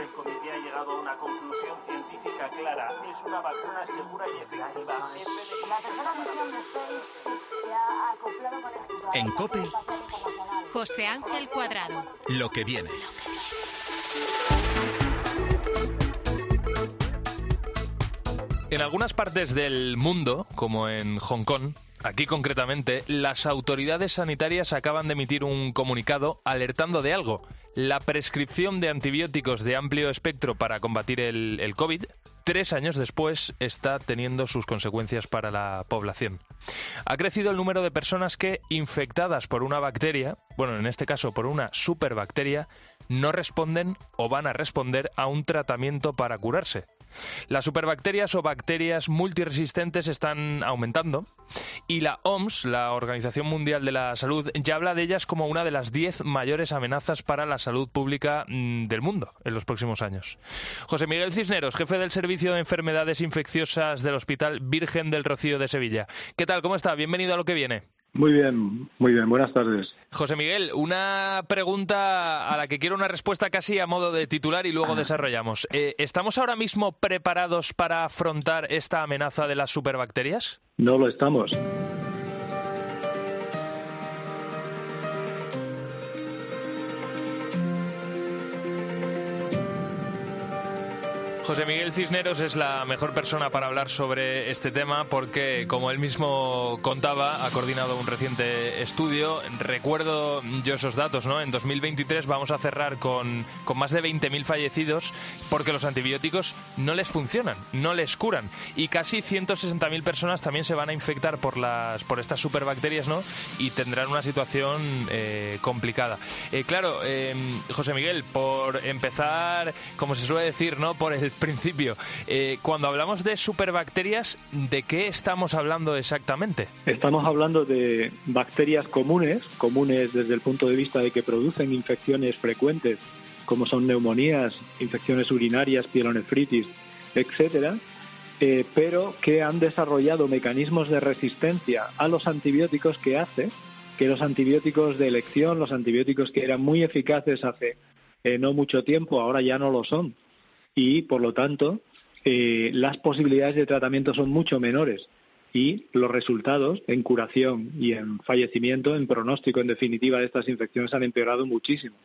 El comité ha llegado a una conclusión científica clara. Es una vacuna segura y efectiva. La tercera misión de SpaceX se ha acoplado con éxito En la COPE. José Ángel Cuadrado. Lo que viene. En algunas partes del mundo, como en Hong Kong, aquí concretamente, las autoridades sanitarias acaban de emitir un comunicado alertando de algo. La prescripción de antibióticos de amplio espectro para combatir el, COVID, tres años después, está teniendo sus consecuencias para la población. Ha crecido el número de personas que, infectadas por una bacteria, bueno, en este caso por una superbacteria, no responden o van a responder a un tratamiento para curarse. Las superbacterias o bacterias multiresistentes están aumentando y la OMS, la Organización Mundial de la Salud, ya habla de ellas como una de las 10 mayores amenazas para la salud pública mm, del mundo en los próximos años. José Miguel Cisneros, jefe del Servicio de Enfermedades Infecciosas del Hospital Virgen del Rocío de Sevilla. ¿Qué tal? ¿Cómo está? Bienvenido a lo que viene. Muy bien, muy bien. Buenas tardes. José Miguel, una pregunta a la que quiero una respuesta casi a modo de titular y luego desarrollamos. Eh, ¿Estamos ahora mismo preparados para afrontar esta amenaza de las superbacterias? No lo estamos. José Miguel Cisneros es la mejor persona para hablar sobre este tema porque, como él mismo contaba, ha coordinado un reciente estudio. Recuerdo yo esos datos, ¿no? En 2023 vamos a cerrar con, con más de 20.000 fallecidos porque los antibióticos no les funcionan, no les curan. Y casi 160.000 personas también se van a infectar por, las, por estas superbacterias, ¿no? Y tendrán una situación eh, complicada. Eh, claro, eh, José Miguel, por empezar, como se suele decir, ¿no? Por el principio, eh, cuando hablamos de superbacterias, ¿de qué estamos hablando exactamente? Estamos hablando de bacterias comunes, comunes desde el punto de vista de que producen infecciones frecuentes, como son neumonías, infecciones urinarias, pielonefritis, etcétera, eh, pero que han desarrollado mecanismos de resistencia a los antibióticos que hace que los antibióticos de elección, los antibióticos que eran muy eficaces hace eh, no mucho tiempo, ahora ya no lo son. Y, por lo tanto, eh, las posibilidades de tratamiento son mucho menores y los resultados en curación y en fallecimiento, en pronóstico, en definitiva, de estas infecciones han empeorado muchísimo.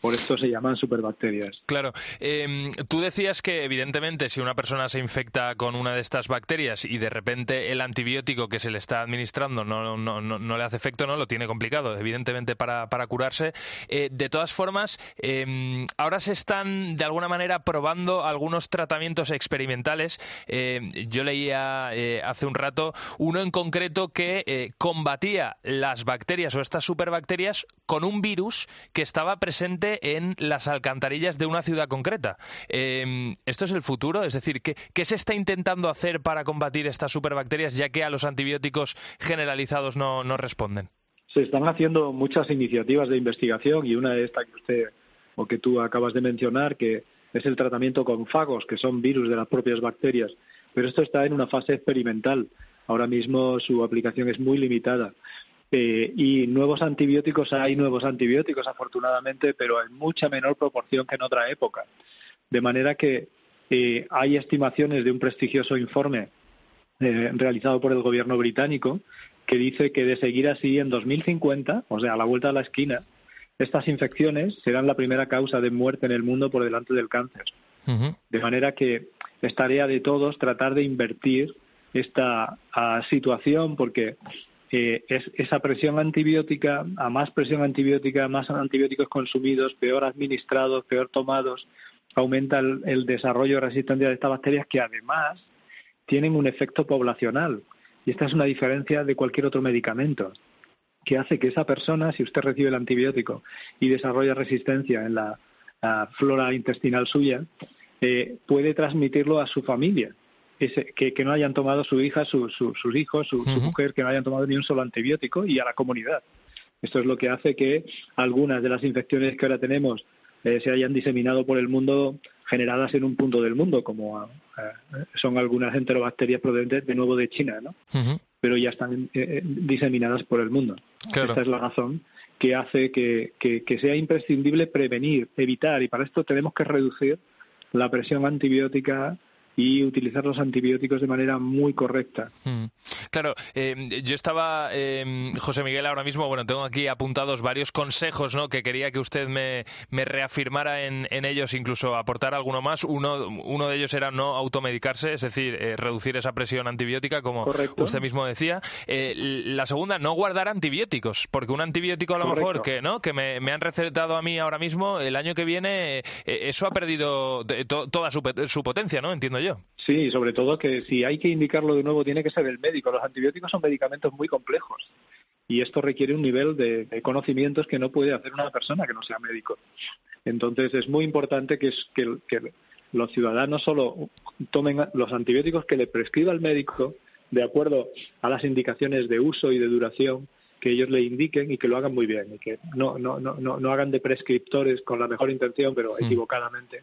Por esto se llaman superbacterias. Claro. Eh, tú decías que, evidentemente, si una persona se infecta con una de estas bacterias y de repente el antibiótico que se le está administrando no, no, no, no le hace efecto, no lo tiene complicado, evidentemente, para, para curarse. Eh, de todas formas, eh, ahora se están, de alguna manera, probando algunos tratamientos experimentales. Eh, yo leía eh, hace un rato uno en concreto que eh, combatía las bacterias o estas superbacterias con un virus que estaba presente en las alcantarillas de una ciudad concreta. Eh, ¿Esto es el futuro? Es decir, ¿qué, ¿qué, se está intentando hacer para combatir estas superbacterias ya que a los antibióticos generalizados no, no responden? Se están haciendo muchas iniciativas de investigación y una de estas que usted o que tú acabas de mencionar, que es el tratamiento con fagos, que son virus de las propias bacterias. Pero esto está en una fase experimental. Ahora mismo su aplicación es muy limitada. Eh, y nuevos antibióticos, hay nuevos antibióticos afortunadamente, pero en mucha menor proporción que en otra época. De manera que eh, hay estimaciones de un prestigioso informe eh, realizado por el gobierno británico que dice que de seguir así en 2050, o sea, a la vuelta de la esquina, estas infecciones serán la primera causa de muerte en el mundo por delante del cáncer. De manera que es tarea de todos tratar de invertir esta situación porque es, esa presión antibiótica, a más presión antibiótica, más antibióticos consumidos, peor administrados, peor tomados, aumenta el, desarrollo de resistencia de estas bacterias que además tienen un efecto poblacional. Y esta es una diferencia de cualquier otro medicamento, que hace que esa persona, si usted recibe el antibiótico y desarrolla resistencia en la, flora intestinal suya, eh, puede transmitirlo a su familia. Que, que, no hayan tomado su hija, sus hijos, su, mujer, que no hayan tomado ni un solo antibiótico y a la comunidad. Esto es lo que hace que algunas de las infecciones que ahora tenemos eh, se hayan diseminado por el mundo generadas en un punto del mundo, como eh, son algunas enterobacterias procedentes de nuevo de China, ¿no? Pero ya están eh, diseminadas por el mundo. Esta es la razón que hace que, que sea imprescindible prevenir, evitar, y para esto tenemos que reducir la presión antibiótica y utilizar los antibióticos de manera muy correcta. Mm. Claro, eh, yo estaba, eh, José Miguel, ahora mismo, bueno, tengo aquí apuntados varios consejos, ¿no? Que quería que usted me, me reafirmara en, en, ellos, incluso aportar alguno más. Uno, uno de ellos era no automedicarse, es decir, eh, reducir esa presión antibiótica, como usted mismo decía. la segunda, no guardar antibióticos, porque un antibiótico a lo mejor que, ¿no? Que me, me, han recetado a mí ahora mismo, el año que viene, eso ha perdido toda su, su potencia, ¿no? Entiendo Sí, sobre todo que si hay que indicarlo de nuevo tiene que ser el médico. Los antibióticos son medicamentos muy complejos y esto requiere un nivel de, conocimientos que no puede hacer una persona que no sea médico. Entonces es muy importante que, que los ciudadanos solo tomen los antibióticos que le prescriba el médico de acuerdo a las indicaciones de uso y de duración que ellos le indiquen y que lo hagan muy bien y que no, no, no, no, hagan de prescriptores con la mejor intención pero mm. equivocadamente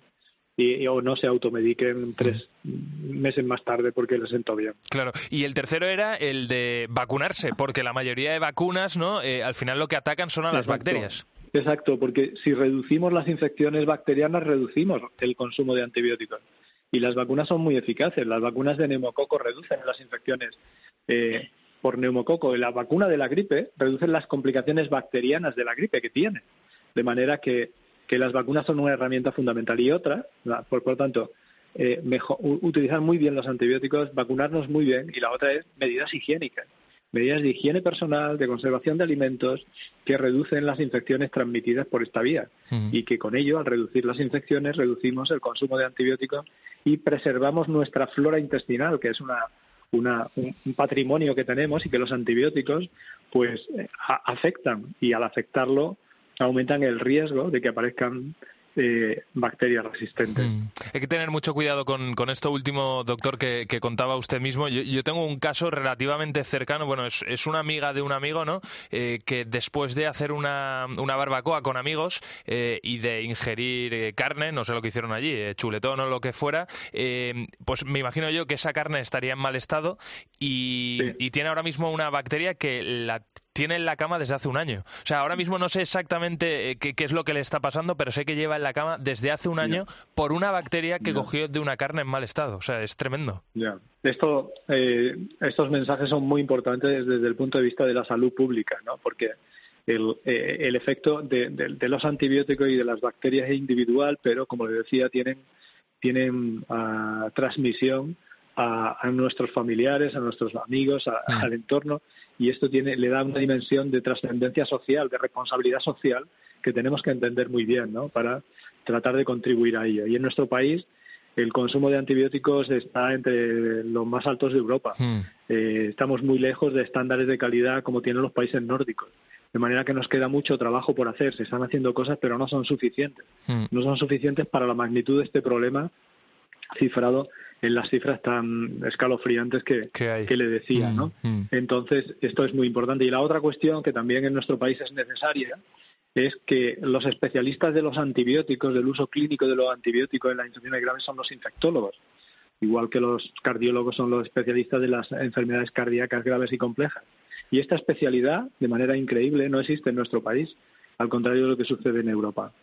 y, o no se automediquen tres meses más tarde porque les sentó bien. Claro, y el tercero era el de vacunarse, porque la mayoría de vacunas, ¿no? Eh, al final lo que atacan son a las bacterias. Exacto, porque si reducimos las infecciones bacterianas, reducimos el consumo de antibióticos. Y las vacunas son muy eficaces. Las vacunas de neumococo reducen las infecciones eh, por neumococo. Y la vacuna de la gripe reduce las complicaciones bacterianas de la gripe que tiene. De manera que que las vacunas son una herramienta fundamental. Y otra, por, lo tanto, eh, utilizar muy bien los antibióticos, vacunarnos muy bien. Y la otra es medidas higiénicas, medidas de higiene personal, de conservación de alimentos, que reducen las infecciones transmitidas por esta vía. Y que con ello, al reducir las infecciones, reducimos el consumo de antibióticos y preservamos nuestra flora intestinal, que es una, un, patrimonio que tenemos y que los antibióticos pues eh, afectan y al afectarlo aumentan el riesgo de que aparezcan eh, bacterias resistentes. Mm. Hay que tener mucho cuidado con, con esto último, doctor, que, contaba usted mismo. Yo, tengo un caso relativamente cercano, bueno, es, una amiga de un amigo, ¿no? Eh, que después de hacer una, una barbacoa con amigos eh, y de ingerir carne, no sé lo que hicieron allí, chuletón o lo que fuera, pues me imagino yo que esa carne estaría en mal estado y, y tiene ahora mismo una bacteria que la tiene en la cama desde hace un año. O sea, ahora mismo no sé exactamente eh, qué, es lo que le está pasando, pero sé que lleva en la cama desde hace un año por una bacteria que cogió de una carne en mal estado. O sea, es tremendo. Ya. Esto, eh, estos mensajes son muy importantes desde el punto de vista de la salud pública, ¿no? Porque el, eh, el efecto de, los antibióticos y de las bacterias es individual, pero como le decía, tienen, tienen uh, transmisión a, nuestros familiares, a nuestros amigos, mm. al entorno, y esto tiene, le da una dimensión de trascendencia social, de responsabilidad social, que tenemos que entender muy bien, ¿no? Para tratar de contribuir a ello. Y en nuestro país, el consumo de antibióticos está entre los más altos de Europa. Mm. Eh, estamos muy lejos de estándares de calidad como tienen los países nórdicos. De manera que nos queda mucho trabajo por hacer. Se están haciendo cosas, pero no son suficientes. Mm. No son suficientes para la magnitud de este problema cifrado en las cifras tan escalofriantes que, que le decía, ¿no? Mm, mm. Entonces, esto es muy importante. Y la otra cuestión que también en nuestro país es necesaria es que los especialistas de los antibióticos, del uso clínico de los antibióticos en las infecciones graves son los infectólogos, igual que los cardiólogos son los especialistas de las enfermedades cardíacas graves y complejas. Y esta especialidad, de manera increíble, no existe en nuestro país, al contrario de lo que sucede en Europa.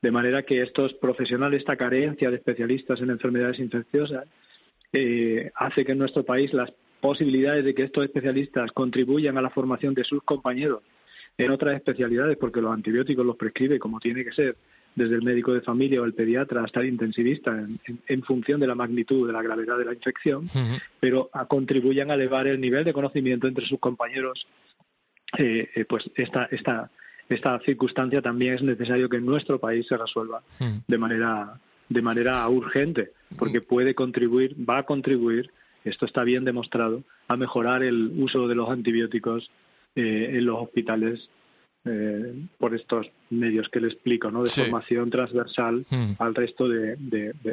De manera que estos profesionales, esta carencia de especialistas en enfermedades infecciosas, eh, hace que en nuestro país las posibilidades de que estos especialistas contribuyan a la formación de sus compañeros en otras especialidades, porque los antibióticos los prescribe como tiene que ser, desde el médico de familia o el pediatra hasta el intensivista, en, función de la magnitud, de la gravedad de la infección, pero a, contribuyan a elevar el nivel de conocimiento entre sus compañeros. Eh, eh, pues esta, esta, esta circunstancia también es necesario que en nuestro país se resuelva de manera de manera urgente, porque puede contribuir, va a contribuir, esto está bien demostrado, a mejorar el uso de los antibióticos en los hospitales eh, por estos medios que le explico, ¿no? De formación transversal hmm. al resto de,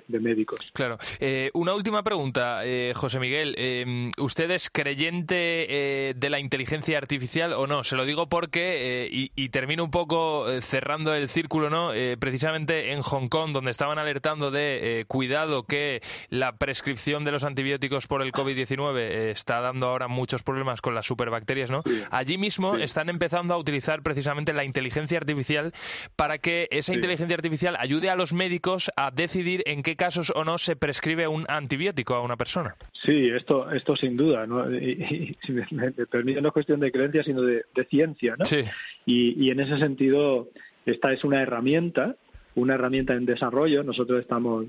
médicos. Claro. Eh, una última pregunta, eh, José Miguel. Eh, ¿Usted es creyente de la inteligencia artificial o no? Se lo digo porque, y, termino un poco cerrando el círculo, ¿no? precisamente en Hong Kong, donde estaban alertando de cuidado que la prescripción de los antibióticos por el COVID-19 está dando ahora muchos problemas con las superbacterias, ¿no? Allí mismo están empezando a utilizar precisamente la inteligencia artificial para que esa inteligencia artificial ayude a los médicos a decidir en qué casos o no se prescribe un antibiótico a una persona. Sí, esto, esto sin duda, ¿no? Y, si me, permite, no es cuestión de creencia, sino de, ciencia, ¿no? Sí. Y, y en ese sentido, esta es una herramienta, una herramienta en desarrollo. Nosotros estamos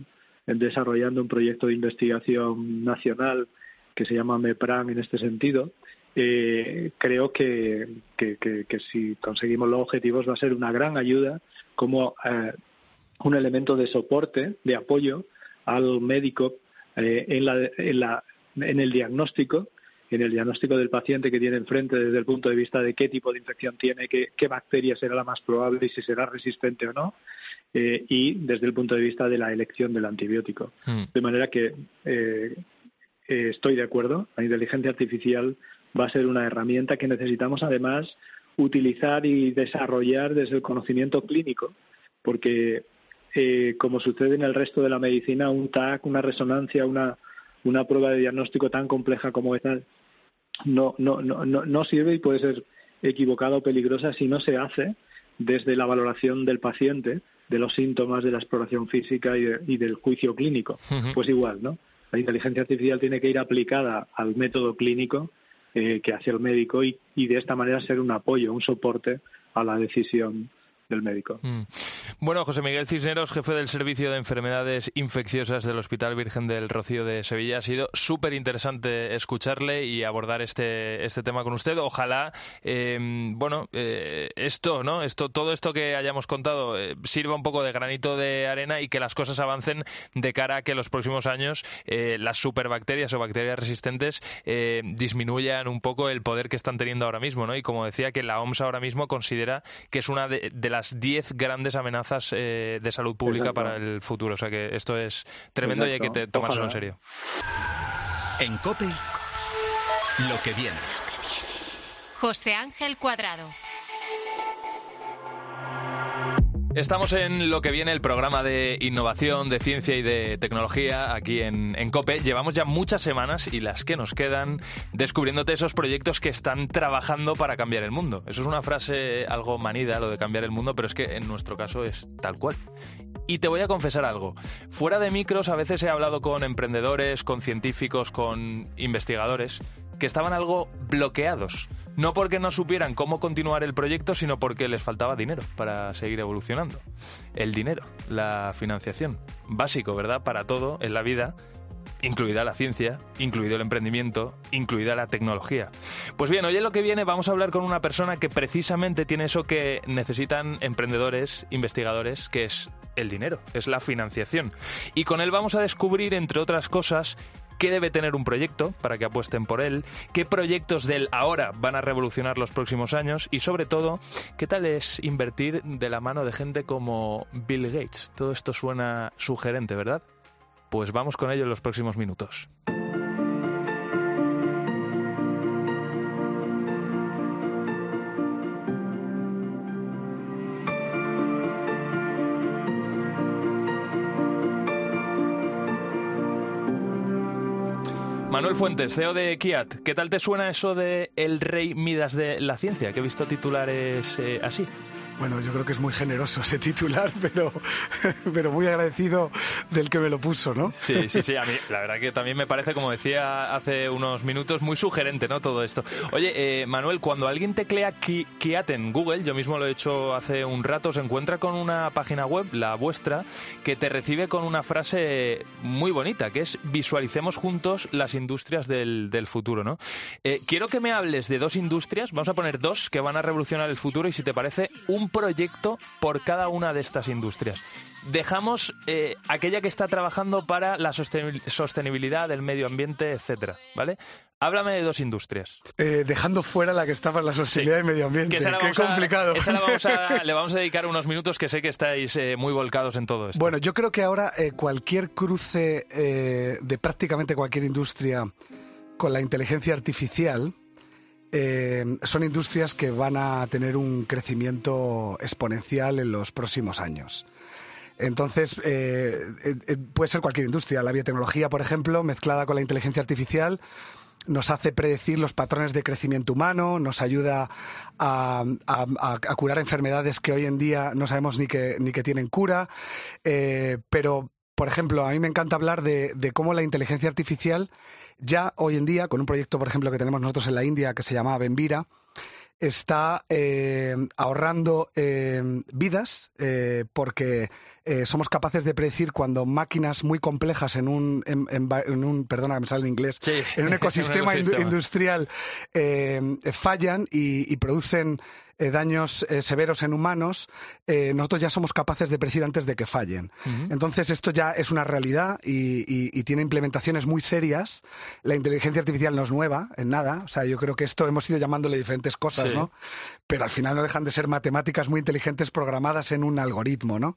desarrollando un proyecto de investigación nacional que se llama MEPRAN en este sentido, eh, creo que, si conseguimos los objetivos va a ser una gran ayuda como eh, un elemento de soporte, de apoyo al médico eh, en, la, en, la, en el diagnóstico en el diagnóstico del paciente que tiene enfrente desde el punto de vista de qué tipo de infección tiene, qué, qué bacteria será la más probable y si será resistente o no, eh, y desde el punto de vista de la elección del antibiótico. Mm. De manera que eh, estoy de acuerdo, la inteligencia artificial va a ser una herramienta que necesitamos además utilizar y desarrollar desde el conocimiento clínico, porque eh, como sucede en el resto de la medicina, un TAC, una resonancia, una, una prueba de diagnóstico tan compleja como esta no, no, no, no, sirve y puede ser equivocada o peligrosa si no se hace desde la valoración del paciente, de los síntomas, de la exploración física y, del juicio clínico. Pues igual, ¿no? La inteligencia artificial tiene que ir aplicada al método clínico eh, que hace el médico y, y de esta manera ser un apoyo, un soporte a la decisión del médico. Mm. Bueno, José Miguel Cisneros, jefe del Servicio de Enfermedades Infecciosas del Hospital Virgen del Rocío de Sevilla, ha sido súper interesante escucharle y abordar este, este tema con usted. Ojalá, em, bueno, eh, esto, ¿no? Esto, todo esto que hayamos contado eh, sirva un poco de granito de arena y que las cosas avancen de cara a que los próximos años eh, las superbacterias o bacterias resistentes disminuyan un poco el poder que están teniendo ahora mismo, ¿no? Y como decía, que la OMS ahora mismo considera que es una de, de las las 10 grandes amenazas eh, de salud pública para el futuro. O sea que esto es tremendo y hay que tomárselo en serio. En COPE, lo que viene. José Ángel Cuadrado. Estamos en lo que viene el programa de innovación, de ciencia y de tecnología aquí en, COPE. Llevamos ya muchas semanas y las que nos quedan descubriéndote esos proyectos que están trabajando para cambiar el mundo. Eso es una frase algo manida, lo de cambiar el mundo, pero es que en nuestro caso es tal cual. Y te voy a confesar algo. Fuera de micros a veces he hablado con emprendedores, con científicos, con investigadores que estaban algo bloqueados no porque no supieran cómo continuar el proyecto, sino porque les faltaba dinero para seguir evolucionando. El dinero, la financiación. Básico, ¿verdad? Para todo en la vida incluida la ciencia, incluido el emprendimiento, incluida la tecnología. Pues bien, hoy en lo que viene vamos a hablar con una persona que precisamente tiene eso que necesitan emprendedores, investigadores, que es el dinero, es la financiación. Y con él vamos a descubrir, entre otras cosas, qué debe tener un proyecto para que apuesten por él, qué proyectos del ahora van a revolucionar los próximos años y sobre todo, qué tal es invertir de la mano de gente como Bill Gates. Todo esto suena sugerente, ¿verdad? Pues vamos con ello en los próximos minutos. Manuel Fuentes, CEO de Kiat, ¿qué tal te suena eso de el rey Midas de la ciencia? Que he visto titulares eh, así. Bueno, yo creo que es muy generoso ese titular, pero, pero muy agradecido del que me lo puso, ¿no? Sí, sí, sí. A mí, la verdad que también me parece, como decía hace unos minutos, muy sugerente, ¿no? Todo esto. Oye, eh, Manuel, cuando alguien teclea Kiat en Google, yo mismo lo he hecho hace un rato, se encuentra con una página web, la vuestra, que te recibe con una frase muy bonita, que es visualicemos juntos las industrias del, futuro, ¿no? Eh, quiero que me hables de dos industrias, vamos a poner dos que van a revolucionar el futuro y si te parece, un proyecto por cada una de estas industrias. Dejamos eh, aquella que está trabajando para la sostenibilidad del medio ambiente, etcétera, ¿vale? Háblame de dos industrias. Eh, dejando fuera la que está para la sostenibilidad del medio ambiente. Qué complicado. esa le vamos a dedicar unos minutos que sé que estáis eh, muy volcados en todo esto. Bueno, yo creo que ahora cualquier cruce de prácticamente cualquier industria con la inteligencia artificial eh, son industrias que van a tener un crecimiento exponencial en los próximos años. Entonces, eh, eh, puede ser cualquier industria. La biotecnología, por ejemplo, mezclada con la inteligencia artificial, nos hace predecir los patrones de crecimiento humano, nos ayuda a, curar enfermedades que hoy en día no sabemos ni que, ni que tienen cura. pero, por ejemplo, a mí me encanta hablar de cómo la inteligencia artificial ya hoy en día, con un proyecto, por ejemplo, que tenemos nosotros en la India que se llama Benvira, está eh, ahorrando eh, vidas eh, porque somos capaces de predecir cuando máquinas muy complejas en un, en, un perdona que me sale en inglés, en un ecosistema, industrial fallan y producen eh, daños eh, severos en humanos, eh, nosotros ya somos capaces de predecir antes de que fallen. Entonces, esto ya es una realidad y, tiene implementaciones muy serias. La inteligencia artificial no es nueva, en nada. O sea, yo creo que esto hemos ido llamándole diferentes cosas, ¿no? Pero al final no dejan de ser matemáticas muy inteligentes programadas en un algoritmo, ¿no?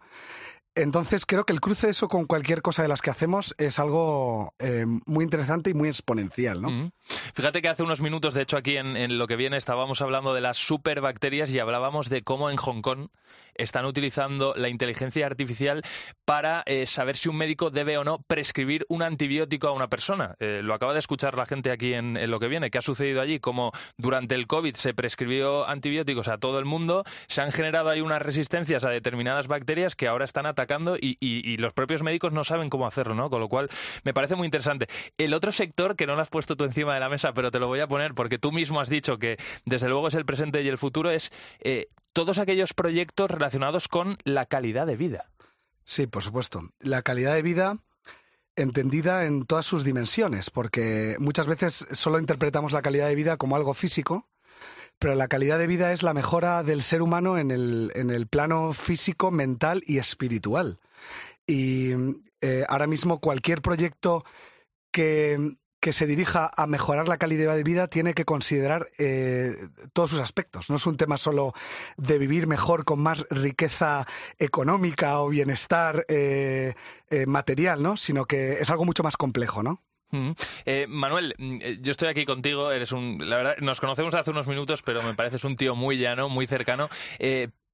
Entonces creo que el cruce de eso con cualquier cosa de las que hacemos es algo eh, muy interesante y muy exponencial, ¿no? Fíjate que hace unos minutos, de hecho aquí en, lo que viene estábamos hablando de las superbacterias y hablábamos de cómo en Hong Kong están utilizando la inteligencia artificial para eh, saber si un médico debe o no prescribir un antibiótico a una persona. Eh, lo acaba de escuchar la gente aquí en, lo que viene. ¿Qué ha sucedido allí? Como durante el COVID se prescribió antibióticos a todo el mundo, se han generado ahí unas resistencias a determinadas bacterias que ahora están atacando y, los propios médicos no saben cómo hacerlo, ¿no? Con lo cual me parece muy interesante. El otro sector que no lo has puesto tú encima de la mesa, pero te lo voy a poner porque tú mismo has dicho que desde luego es el presente y el futuro, es eh, todos aquellos proyectos relacionados con la calidad de vida. Sí, por supuesto. La calidad de vida entendida en todas sus dimensiones, porque muchas veces solo interpretamos la calidad de vida como algo físico, pero la calidad de vida es la mejora del ser humano en el, en el plano físico, mental y espiritual. Y eh, ahora mismo cualquier proyecto que que se dirija a mejorar la calidad de vida tiene que considerar eh, todos sus aspectos. No es un tema solo de vivir mejor con más riqueza económica o bienestar eh, eh, material, ¿no? Sino que es algo mucho más complejo, ¿no? Manuel, mm, yo estoy aquí contigo, eres un, la verdad, nos conocemos hace unos minutos, pero me pareces un tío muy llano, muy cercano.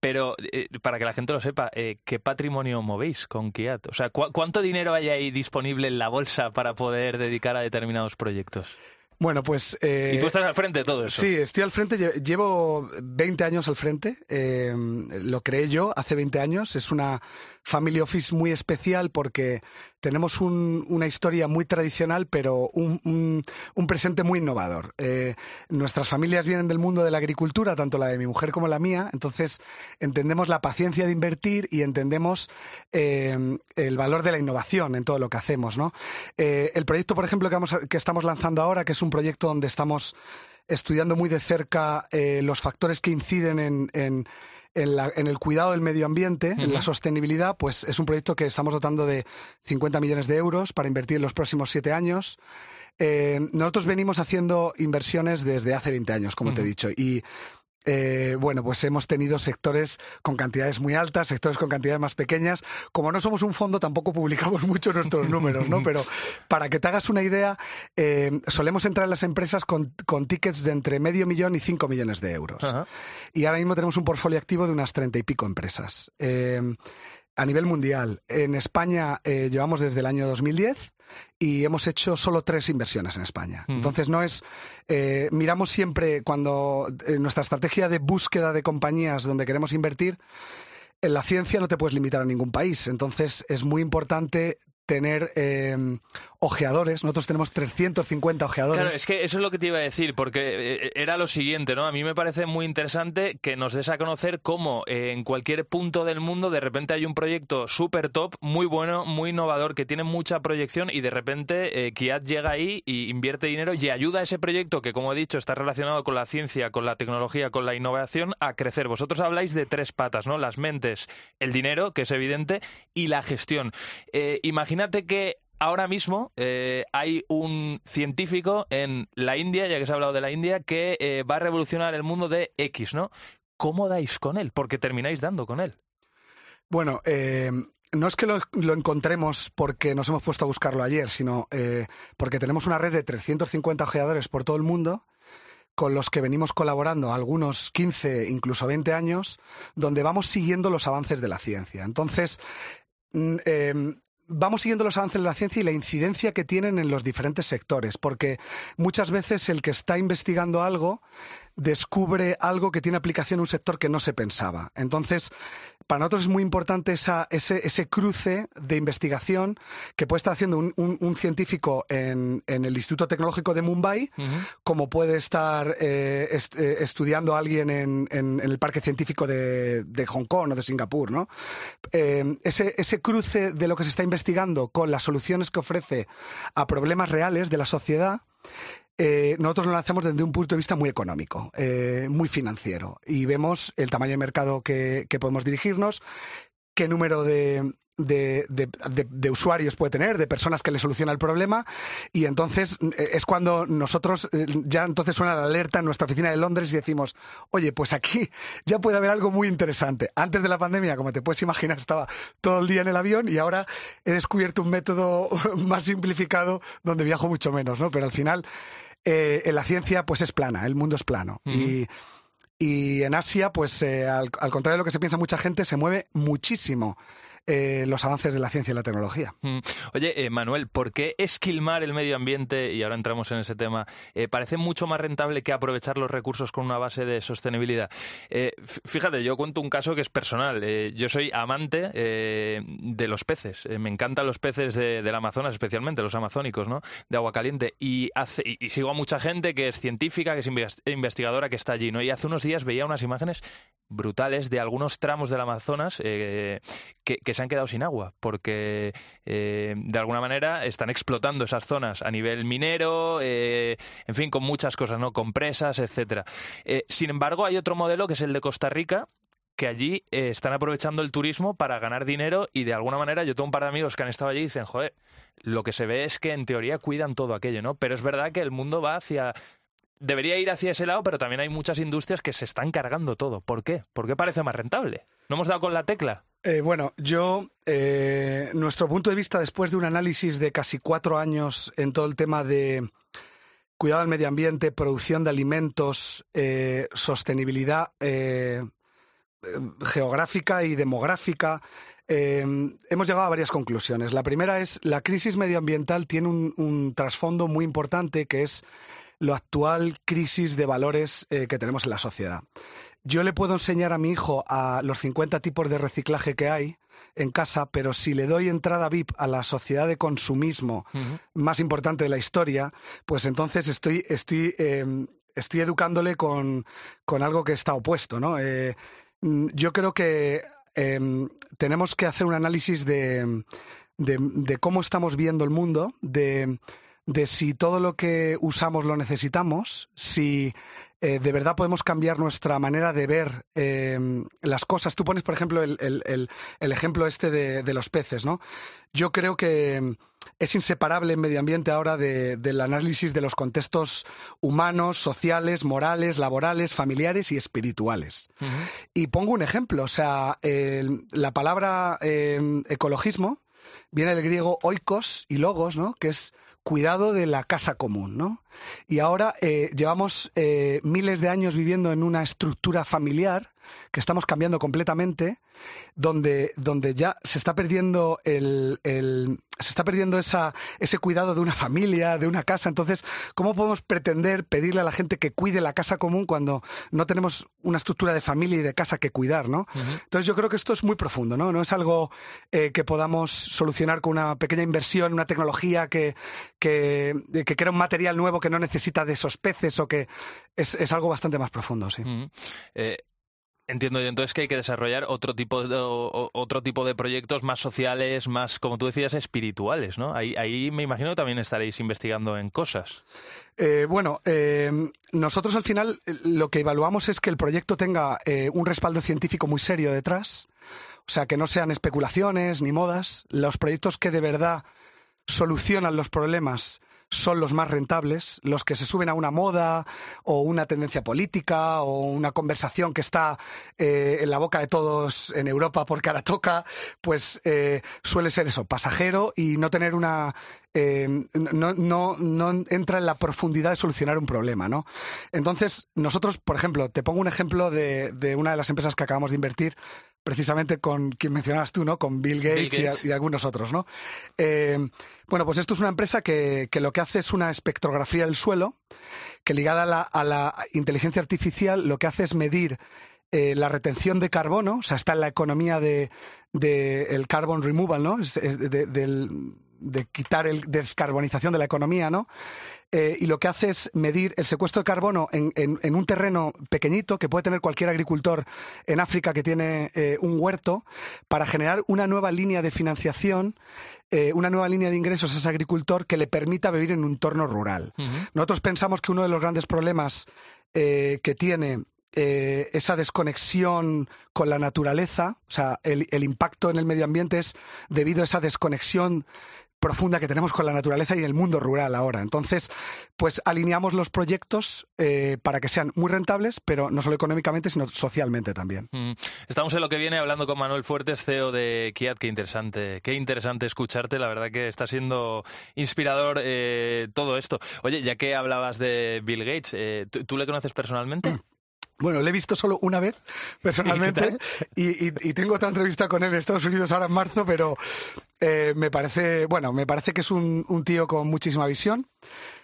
Pero eh, para que la gente lo sepa, eh, ¿qué patrimonio movéis con Kiat? O sea, ¿cuánto dinero hay ahí disponible en la bolsa para poder dedicar a determinados proyectos? Bueno, pues... Eh, y tú estás al frente de todo eso. Sí, estoy al frente. Llevo 20 años al frente. lo creé yo hace 20 años. Es una Family Office muy especial porque tenemos una historia muy tradicional, pero un, presente muy innovador. Eh, nuestras familias vienen del mundo de la agricultura, tanto la de mi mujer como la mía, entonces entendemos la paciencia de invertir y entendemos eh, el valor de la innovación en todo lo que hacemos. Eh, el proyecto, por ejemplo, que, estamos lanzando ahora, que es un proyecto donde estamos estudiando muy de cerca los factores que inciden en en, el cuidado del medio ambiente, en la sostenibilidad, pues es un proyecto que estamos dotando de 50 millones de euros para invertir en los próximos siete años. Eh, nosotros venimos haciendo inversiones desde hace 20 años, como te he dicho, y eh, bueno, pues hemos tenido sectores con cantidades muy altas, sectores con cantidades más pequeñas. Como no somos un fondo, tampoco publicamos mucho nuestros números, ¿no? Pero para que te hagas una idea, eh, solemos entrar en las empresas con, tickets de entre medio millón y cinco millones de euros. Y ahora mismo tenemos un portfolio activo de unas treinta y pico empresas. Eh, a nivel mundial, en España llevamos desde el año 2010 y hemos hecho solo tres inversiones en España. Entonces no es eh, miramos siempre cuando en nuestra estrategia de búsqueda de compañías donde queremos invertir en la ciencia no te puedes limitar a ningún país. Entonces es muy importante tener eh, ojeadores. Nosotros tenemos 350 ojeadores. Claro, es que eso es lo que te iba a decir, porque eh, era lo siguiente, ¿no? A mí me parece muy interesante que nos des a conocer cómo eh, en cualquier punto del mundo de repente hay un proyecto súper top, muy bueno, muy innovador, que tiene mucha proyección y de repente eh, Kiat llega ahí y invierte dinero y ayuda a ese proyecto que, como he dicho, está relacionado con la ciencia, con la tecnología, con la innovación, a crecer. Vosotros habláis de tres patas, ¿no? Las mentes, el dinero, que es evidente, y la gestión. imagínate que ahora mismo eh, hay un científico en la India, ya que se ha hablado de la India, que eh, va a revolucionar el mundo de X, ¿no? ¿Cómo dais con él? Porque termináis dando con él. Bueno, eh, no es que lo, encontremos porque nos hemos puesto a buscarlo ayer, sino porque tenemos una red de 350 ojeadores por todo el mundo con los que venimos colaborando algunos 15, incluso 20 años, donde vamos siguiendo los avances de la ciencia. Entonces, mm, em, vamos siguiendo los avances de la ciencia y la incidencia que tienen en los diferentes sectores, porque muchas veces el que está investigando algo descubre algo que tiene aplicación en un sector que no se pensaba. Entonces, para nosotros es muy importante ese, cruce de investigación que puede estar haciendo un, científico en, el Instituto Tecnológico de Mumbai, como puede estar eh, eh, estudiando alguien en, el Parque Científico de, Hong Kong o de Singapur. ¿no? Eh, ese, ese cruce de lo que se está investigando con las soluciones que ofrece a problemas reales de la sociedad eh, nosotros lo lanzamos desde un punto de vista muy económico, eh, muy financiero, y vemos el tamaño de mercado que, podemos dirigirnos, qué número de, usuarios puede tener, de personas que le soluciona el problema, y entonces eh, es cuando nosotros ya entonces suena la alerta en nuestra oficina de Londres y decimos, oye, pues aquí ya puede haber algo muy interesante. Antes de la pandemia, como te puedes imaginar, estaba todo el día en el avión y ahora he descubierto un método más simplificado donde viajo mucho menos, ¿no? Pero al final eh, en la ciencia pues es plana, el mundo es plano. y, y, en Asia, pues eh, al, contrario de lo que se piensa mucha gente, se mueve muchísimo eh, los avances de la ciencia y la tecnología. Mm. Oye, eh, Manuel, ¿por qué esquilmar el medio ambiente, y ahora entramos en ese tema, eh, parece mucho más rentable que aprovechar los recursos con una base de sostenibilidad? fíjate, yo cuento un caso que es personal. yo soy amante de los peces. me encantan los peces de, del Amazonas, especialmente los amazónicos, ¿no? De agua caliente. Y, hace, y, sigo a mucha gente que es científica, que es investigadora, que está allí, ¿no? Y hace unos días veía unas imágenes brutales de algunos tramos del Amazonas que, que se han quedado sin agua, porque eh, de alguna manera están explotando esas zonas a nivel minero, eh, en fin, con muchas cosas, ¿no? Compresas, etcétera. Eh, sin embargo, hay otro modelo que es el de Costa Rica, que allí están aprovechando el turismo para ganar dinero y de alguna manera yo tengo un par de amigos que han estado allí y dicen, joder, lo que se ve es que en teoría cuidan todo aquello, ¿no? Pero es verdad que el mundo va hacia debería ir hacia ese lado, pero también hay muchas industrias que se están cargando todo. ¿Por qué? ¿Por qué parece más rentable? ¿No hemos dado con la tecla? Eh, bueno, yo, eh, nuestro punto de vista después de un análisis de casi cuatro años en todo el tema de cuidado del medio ambiente, producción de alimentos, eh, sostenibilidad geográfica y demográfica, hemos llegado a varias conclusiones. La primera es la crisis medioambiental tiene un trasfondo muy importante que es la actual crisis de valores que tenemos en la sociedad yo le puedo enseñar a mi hijo a los 50 tipos de reciclaje que hay en casa, pero si le doy entrada VIP a la sociedad de consumismo más importante de la historia, pues entonces estoy, estoy, em, estoy educándole con, con, algo que está opuesto, ¿no? Eh, mm, yo creo que em, tenemos que hacer un análisis de, de, cómo estamos viendo el mundo, de, de si todo lo que usamos lo necesitamos, si eh, de verdad podemos cambiar nuestra manera de ver em, las cosas. Tú pones, por ejemplo, el, ejemplo este de, los peces, ¿no? Yo creo que em, es inseparable en medio ambiente ahora del análisis de los contextos humanos, sociales, morales, laborales, familiares y espirituales. Y pongo un ejemplo, o sea, la palabra em, ecologismo viene del griego oikos y logos, ¿no? Que es cuidado de la casa común, ¿no? Y ahora eh, llevamos eh, miles de años viviendo en una estructura familiar que estamos cambiando completamente, donde, donde ya se está perdiendo el, el- se está perdiendo esa, ese cuidado de una familia, de una casa. Entonces, ¿cómo podemos pretender pedirle a la gente que cuide la casa común cuando no tenemos una estructura de familia y de casa que cuidar, ¿no? Entonces yo creo que esto es muy profundo, ¿no? No es algo eh, que podamos solucionar con una pequeña inversión, una tecnología que, que, que crea un material nuevo que no necesita de esos peces o que es, es algo bastante más profundo, sí. Eh, Entiendo yo entonces que hay que desarrollar otro tipo de, otro tipo de proyectos más sociales, más, como tú decías, espirituales, ¿no? Ahí, ahí me imagino que también estaréis investigando en cosas. Eh, bueno, eh, nosotros al final eh, lo que evaluamos es que el proyecto tenga eh, un respaldo científico muy serio detrás, o sea, que no sean especulaciones ni modas. Los proyectos que de verdad solucionan los problemas son los más rentables, los que se suben a una moda o una tendencia política o una conversación que está eh, en la boca de todos en Europa porque ahora toca, pues eh, suele ser eso, pasajero y no tener una... eh, no, no, no entra en la profundidad de solucionar un problema, ¿no? Entonces, nosotros, por ejemplo, te pongo un ejemplo de, de una de las empresas que acabamos de invertir, precisamente con quien mencionabas tú, ¿no? Con Bill Gates, Bill Gates. Y, y algunos otros, ¿no? Eh, bueno, pues esto es una empresa que, que lo que hace es una espectrografía del suelo, que ligada a la, a la inteligencia artificial lo que hace es medir eh, la retención de carbono, o sea, está en la economía de, de el carbon removal, ¿no? Es- es de, del- de quitar el descarbonización de la economía, ¿no? Eh, y lo que hace es medir el secuestro de carbono en, en- en un terreno pequeñito que puede tener cualquier agricultor en África que tiene eh, un huerto para generar una nueva línea de financiación, eh, una nueva línea de ingresos a ese agricultor que le permita vivir en un entorno rural. Nosotros pensamos que uno de los grandes problemas que tiene eh, esa desconexión con la naturaleza, o sea, el, el impacto en el medio ambiente es debido a esa desconexión profunda que tenemos con la naturaleza y el mundo rural ahora. Entonces, pues alineamos los proyectos eh, para que sean muy rentables, pero no solo económicamente, sino socialmente también. Mm. Estamos en lo que viene hablando con Manuel Fuertes, CEO de Kiat. Qué interesante, qué interesante escucharte. La verdad que está siendo inspirador eh, todo esto. Oye, ya que hablabas de Bill Gates, eh, ¿tú, tú le conoces personalmente? Bueno, le he visto solo una vez personalmente y, y- y tengo otra entrevista con él en Estados Unidos ahora en marzo, pero eh, me parece, bueno, me parece que es un, un tío con muchísima visión.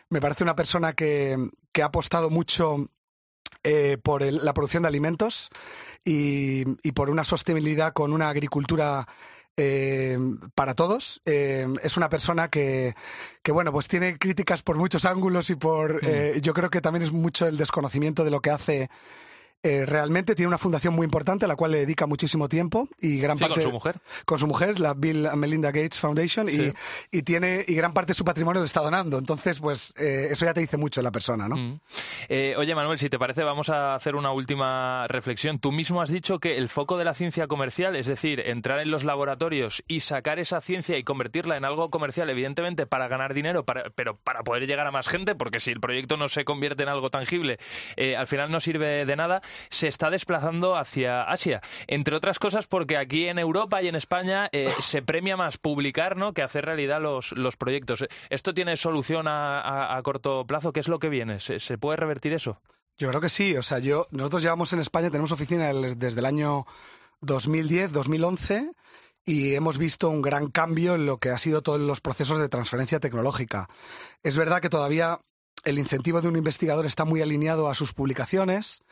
Me parece una persona que, que ha apostado mucho eh, por el- la producción de alimentos y, y por una sostenibilidad con una agricultura eh, para todos. Eh, es una persona que, que, bueno, pues tiene críticas por muchos ángulos y por. eh, yo creo que también es mucho el desconocimiento de lo que hace. Eh, realmente tiene una fundación muy importante a la cual le dedica muchísimo tiempo y gran Sí, parte con su mujer. con su mujer, la Bill and Melinda Gates Foundation, Sí. y, y tiene y gran parte de su patrimonio lo está donando. Entonces, pues eh, eso ya te dice mucho la persona, ¿no? Mm. Eh, oye, Manuel, si te parece, vamos a hacer una última reflexión. Tú mismo has dicho que el foco de la ciencia comercial, es decir, entrar en los laboratorios y sacar esa ciencia y convertirla en algo comercial, evidentemente para ganar dinero, para- pero para poder llegar a más gente, porque si el proyecto no se convierte en algo tangible, eh, al final no sirve de nada, se está desplazando hacia Asia. Entre otras cosas porque aquí en Europa y en España eh, se premia más publicar ¿no? que hacer realidad los, los proyectos. ¿Esto tiene solución a, a- a corto plazo? ¿Qué es lo que viene? ¿Se, se puede revertir eso? Yo creo que sí. O sea, yo nosotros llevamos en España, tenemos oficina desde el año 2010, 2011 y hemos visto un gran cambio en lo que ha sido todos los procesos de transferencia tecnológica. Es verdad que todavía el incentivo de un investigador está muy alineado a sus publicaciones.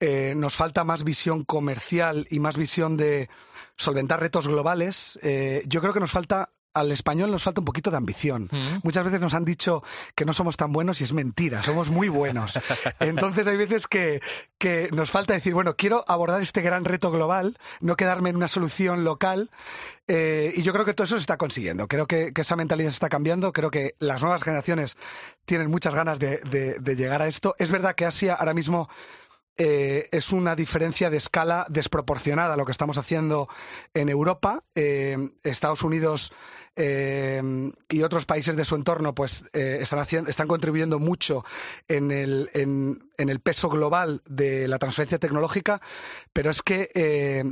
Eh, nos falta más visión comercial y más visión de solventar retos globales. Eh, yo creo que nos falta al español nos falta un poquito de ambición. Muchas veces nos han dicho que no somos tan buenos y es mentira, somos muy buenos. Entonces hay veces que, que nos falta decir, bueno, quiero abordar este gran reto global, no quedarme en una solución local. eh, y yo creo que todo eso se está consiguiendo. Creo que, que esa mentalidad se está cambiando. Creo que las nuevas generaciones tienen muchas ganas de, de- de llegar a esto. Es verdad que Asia ahora mismo eh, es una diferencia de escala desproporcionada a lo que estamos haciendo en Europa. Eh, Estados Unidos eh, y otros países de su entorno pues eh, están, haciendo, están contribuyendo mucho en el, en, en el peso global de la transferencia tecnológica, pero es que eh,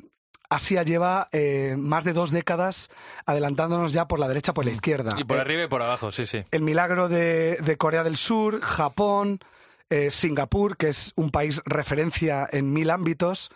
Asia lleva eh, más de dos décadas adelantándonos ya por la derecha por la izquierda. Y por Eh, arriba y por abajo, sí, sí. el milagro de, de Corea del Sur, Japón, eh, Singapur, que es un país referencia en mil ámbitos.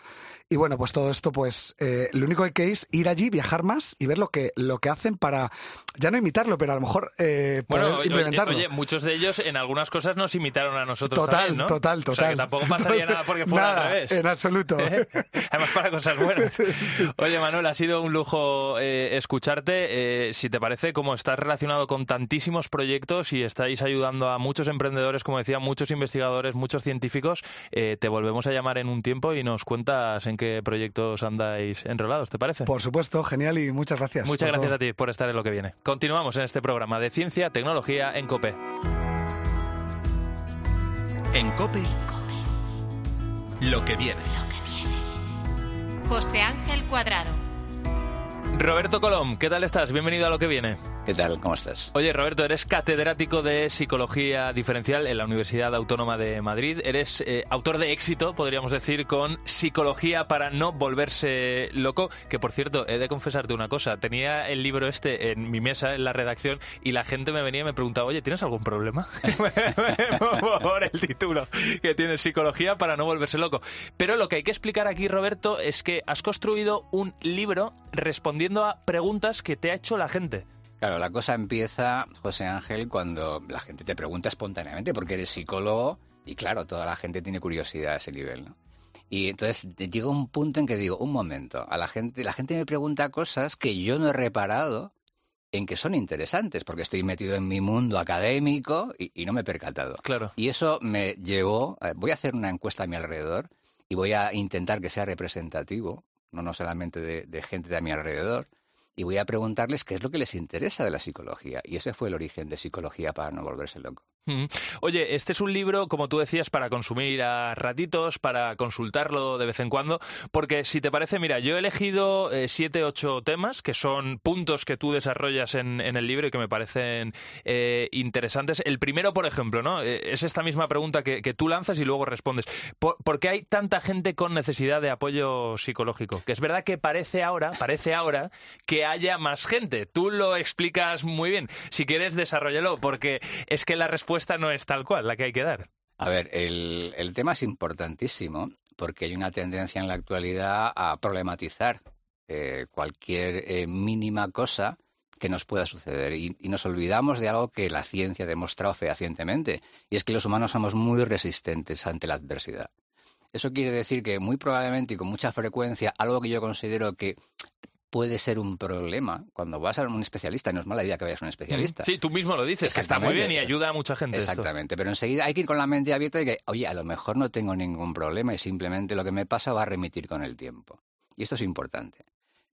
Y bueno, pues todo esto, pues eh, lo único que hay que es ir allí, viajar más y ver lo que, lo que hacen para, ya no imitarlo, pero a lo mejor eh, poder Bueno, oye, implementarlo. oye, muchos de ellos en algunas cosas nos imitaron a nosotros total, también, ¿no? total, O sea, total. que tampoco pasaría nada porque fuera Nada, al revés. En absoluto. ¿Eh? Además para cosas buenas. Oye, Manuel, ha sido un lujo eh, escucharte. Eh, si te parece, como estás relacionado con tantísimos proyectos y estáis ayudando a muchos emprendedores, como decía, muchos investigadores, muchos científicos, eh, te volvemos a llamar en un tiempo y nos cuentas en qué proyectos andáis enrolados, ¿te parece? Por supuesto, genial y muchas gracias. Muchas gracias todo. a ti por estar en lo que viene. Continuamos en este programa de ciencia, tecnología en COPE. En Cope, lo que viene. José Ángel Cuadrado. Roberto Colom, ¿qué tal estás? Bienvenido a lo que viene. ¿Qué tal? ¿Cómo estás? Oye, Roberto, eres catedrático de Psicología Diferencial en la Universidad Autónoma de Madrid. Eres eh, autor de éxito, podríamos decir, con Psicología para no volverse loco. Que, por cierto, he de confesarte una cosa. Tenía el libro este en mi mesa, en la redacción, y la gente me venía y me preguntaba, oye, ¿tienes algún problema? por el título, que tiene Psicología para no volverse loco. Pero lo que hay que explicar aquí, Roberto, es que has construido un libro respondiendo a preguntas que te ha hecho la gente. Claro, la cosa empieza, José Ángel, cuando la gente te pregunta espontáneamente porque eres psicólogo y claro, toda la gente tiene curiosidad a ese nivel, ¿no? Y entonces llega un punto en que digo, un momento, a la gente, la gente me pregunta cosas que yo no he reparado en que son interesantes, porque estoy metido en mi mundo académico y, y no me he percatado. Claro. Y eso me llevó, eh, voy a hacer una encuesta a mi alrededor y voy a intentar que sea representativo, no, no solamente de, de gente de a mi alrededor, y voy a preguntarles qué es lo que les interesa de la psicología. Y ese fue el origen de Psicología para no volverse loco. Oye, este es un libro, como tú decías, para consumir a ratitos, para consultarlo de vez en cuando, porque si te parece, mira, yo he elegido eh, siete, ocho temas, que son puntos que tú desarrollas en, el libro y que me parecen eh, interesantes. El primero, por ejemplo, ¿no? Eh, es esta misma pregunta que, que tú lanzas y luego respondes. ¿Por, por qué hay tanta gente con necesidad de apoyo psicológico? Que es verdad que parece ahora, parece ahora que haya más gente. Tú lo explicas muy bien. Si quieres, desarrollalo, porque es que la respuesta no es tal cual la que hay que dar. A ver, el, el tema es importantísimo porque hay una tendencia en la actualidad a problematizar eh, cualquier eh, mínima cosa que nos pueda suceder y, nos olvidamos de algo que la ciencia ha demostrado fehacientemente y es que los humanos somos muy resistentes ante la adversidad. Eso quiere decir que muy probablemente y con mucha frecuencia algo que yo considero que puede ser un problema cuando vas a un especialista. No es mala idea que vayas a un especialista. Sí, tú mismo lo dices, que está muy bien y ayuda a mucha gente. Exactamente, esto. pero enseguida hay que ir con la mente abierta de que, oye, a lo mejor no tengo ningún problema y simplemente lo que me pasa va a remitir con el tiempo. Y esto es importante.